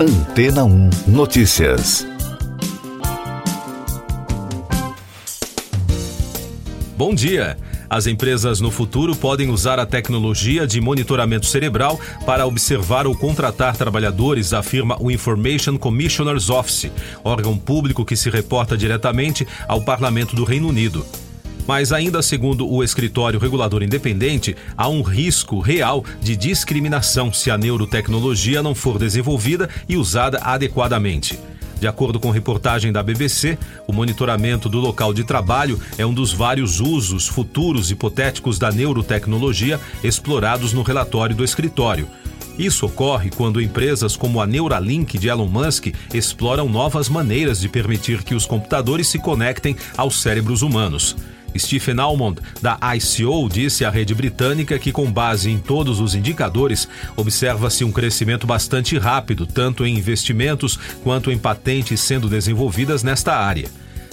Antena 1 Notícias. Bom dia. As empresas no futuro podem usar a tecnologia de monitoramento cerebral para observar ou contratar trabalhadores, afirma o Information Commissioner's Office, órgão público que se reporta diretamente ao Parlamento do Reino Unido. Mas, ainda segundo o escritório regulador independente, há um risco real de discriminação se a neurotecnologia não for desenvolvida e usada adequadamente. De acordo com reportagem da BBC, o monitoramento do local de trabalho é um dos vários usos futuros hipotéticos da neurotecnologia explorados no relatório do escritório. Isso ocorre quando empresas como a Neuralink de Elon Musk exploram novas maneiras de permitir que os computadores se conectem aos cérebros humanos. Stephen Almond, da ICO, disse à rede britânica que, com base em todos os indicadores, observa-se um crescimento bastante rápido, tanto em investimentos quanto em patentes sendo desenvolvidas nesta área.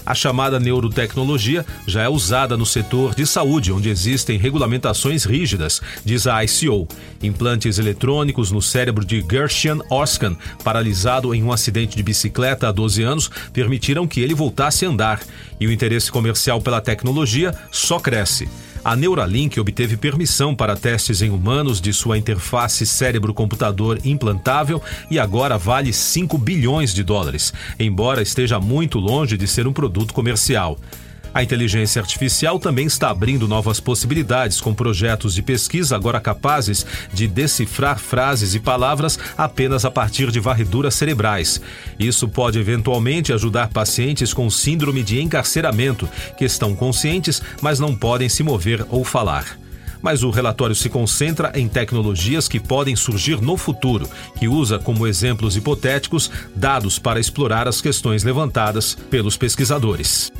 A chamada neurotecnologia já é usada no setor de saúde, onde existem regulamentações rígidas, diz a ICO. Implantes eletrônicos no cérebro de Gershon Oskan, paralisado em um acidente de bicicleta há 12 anos, permitiram que ele voltasse a andar. E o interesse comercial pela tecnologia só cresce a Neuralink obteve permissão para testes em humanos de sua interface cérebro-computador implantável e agora vale 5 bilhões de dólares, embora esteja muito longe de ser um produto comercial. A inteligência artificial também está abrindo novas possibilidades com projetos de pesquisa agora capazes de decifrar frases e palavras apenas a partir de varreduras cerebrais. Isso pode eventualmente ajudar pacientes com síndrome de encarceramento, que estão conscientes, mas não podem se mover ou falar mas o relatório se concentra em tecnologias que podem surgir no futuro, que usa como exemplos hipotéticos dados para explorar as questões levantadas pelos pesquisadores.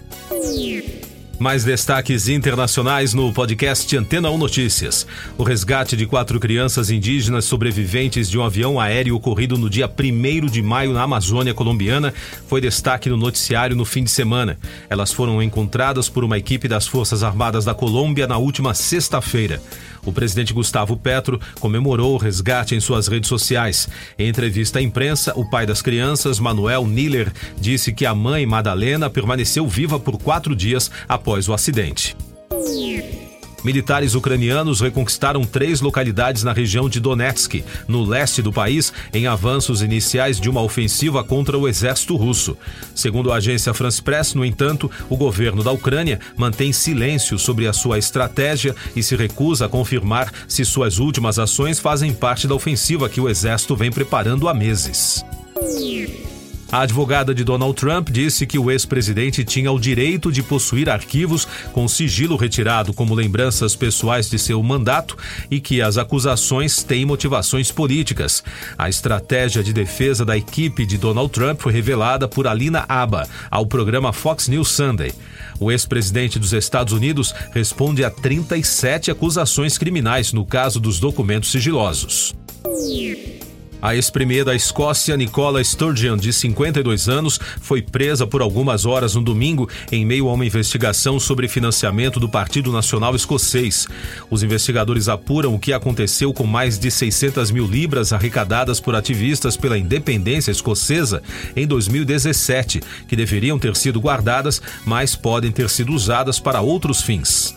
Mais destaques internacionais no podcast Antena 1 Notícias. O resgate de quatro crianças indígenas sobreviventes de um avião aéreo ocorrido no dia 1 de maio na Amazônia colombiana foi destaque no noticiário no fim de semana. Elas foram encontradas por uma equipe das Forças Armadas da Colômbia na última sexta-feira. O presidente Gustavo Petro comemorou o resgate em suas redes sociais. Em entrevista à imprensa, o pai das crianças, Manuel Niller, disse que a mãe, Madalena, permaneceu viva por quatro dias após o acidente. Militares ucranianos reconquistaram três localidades na região de Donetsk, no leste do país, em avanços iniciais de uma ofensiva contra o exército russo. Segundo a agência France Press, no entanto, o governo da Ucrânia mantém silêncio sobre a sua estratégia e se recusa a confirmar se suas últimas ações fazem parte da ofensiva que o exército vem preparando há meses. A advogada de Donald Trump disse que o ex-presidente tinha o direito de possuir arquivos com sigilo retirado como lembranças pessoais de seu mandato e que as acusações têm motivações políticas. A estratégia de defesa da equipe de Donald Trump foi revelada por Alina Aba ao programa Fox News Sunday. O ex-presidente dos Estados Unidos responde a 37 acusações criminais no caso dos documentos sigilosos. A ex-premier da Escócia, Nicola Sturgeon, de 52 anos, foi presa por algumas horas no domingo em meio a uma investigação sobre financiamento do Partido Nacional Escocês. Os investigadores apuram o que aconteceu com mais de 600 mil libras arrecadadas por ativistas pela independência escocesa em 2017, que deveriam ter sido guardadas, mas podem ter sido usadas para outros fins.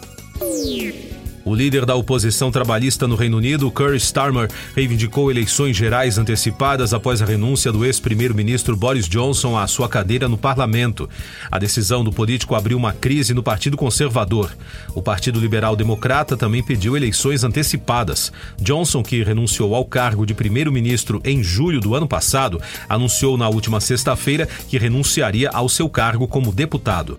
O líder da oposição trabalhista no Reino Unido, Keir Starmer, reivindicou eleições gerais antecipadas após a renúncia do ex-primeiro-ministro Boris Johnson à sua cadeira no parlamento. A decisão do político abriu uma crise no Partido Conservador. O Partido Liberal Democrata também pediu eleições antecipadas. Johnson, que renunciou ao cargo de primeiro-ministro em julho do ano passado, anunciou na última sexta-feira que renunciaria ao seu cargo como deputado.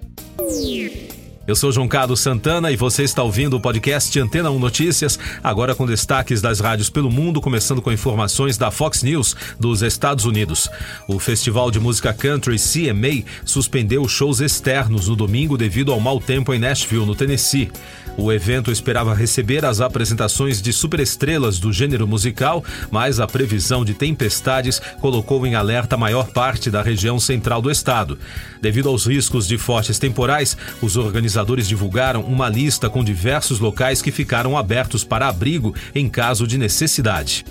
Eu sou João Carlos Santana e você está ouvindo o podcast Antena 1 Notícias, agora com destaques das rádios pelo mundo, começando com informações da Fox News dos Estados Unidos. O Festival de Música Country CMA suspendeu shows externos no domingo devido ao mau tempo em Nashville, no Tennessee. O evento esperava receber as apresentações de superestrelas do gênero musical, mas a previsão de tempestades colocou em alerta a maior parte da região central do estado. Devido aos riscos de fortes temporais, os organizadores divulgaram uma lista com diversos locais que ficaram abertos para abrigo em caso de necessidade.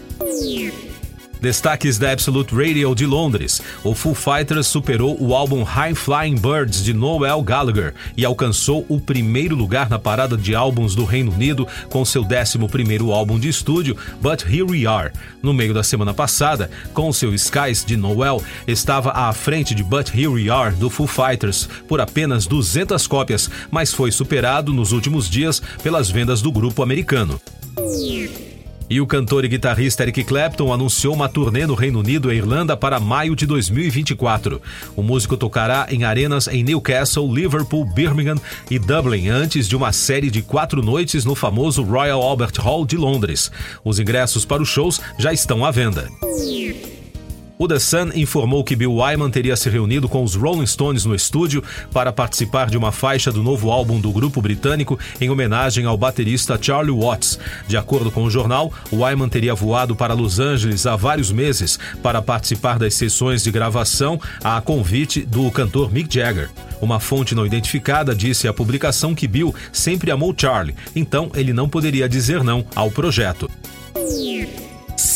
Destaques da Absolute Radio de Londres. O Foo Fighters superou o álbum High Flying Birds de Noel Gallagher e alcançou o primeiro lugar na parada de álbuns do Reino Unido com seu 11 primeiro álbum de estúdio, But Here We Are. No meio da semana passada, com seu Skies de Noel, estava à frente de But Here We Are do Foo Fighters por apenas 200 cópias, mas foi superado nos últimos dias pelas vendas do grupo americano. E o cantor e guitarrista Eric Clapton anunciou uma turnê no Reino Unido e Irlanda para maio de 2024. O músico tocará em arenas em Newcastle, Liverpool, Birmingham e Dublin, antes de uma série de quatro noites no famoso Royal Albert Hall de Londres. Os ingressos para os shows já estão à venda. O The Sun informou que Bill Wyman teria se reunido com os Rolling Stones no estúdio para participar de uma faixa do novo álbum do grupo britânico em homenagem ao baterista Charlie Watts. De acordo com o jornal, Wyman teria voado para Los Angeles há vários meses para participar das sessões de gravação a convite do cantor Mick Jagger. Uma fonte não identificada disse à publicação que Bill sempre amou Charlie, então ele não poderia dizer não ao projeto.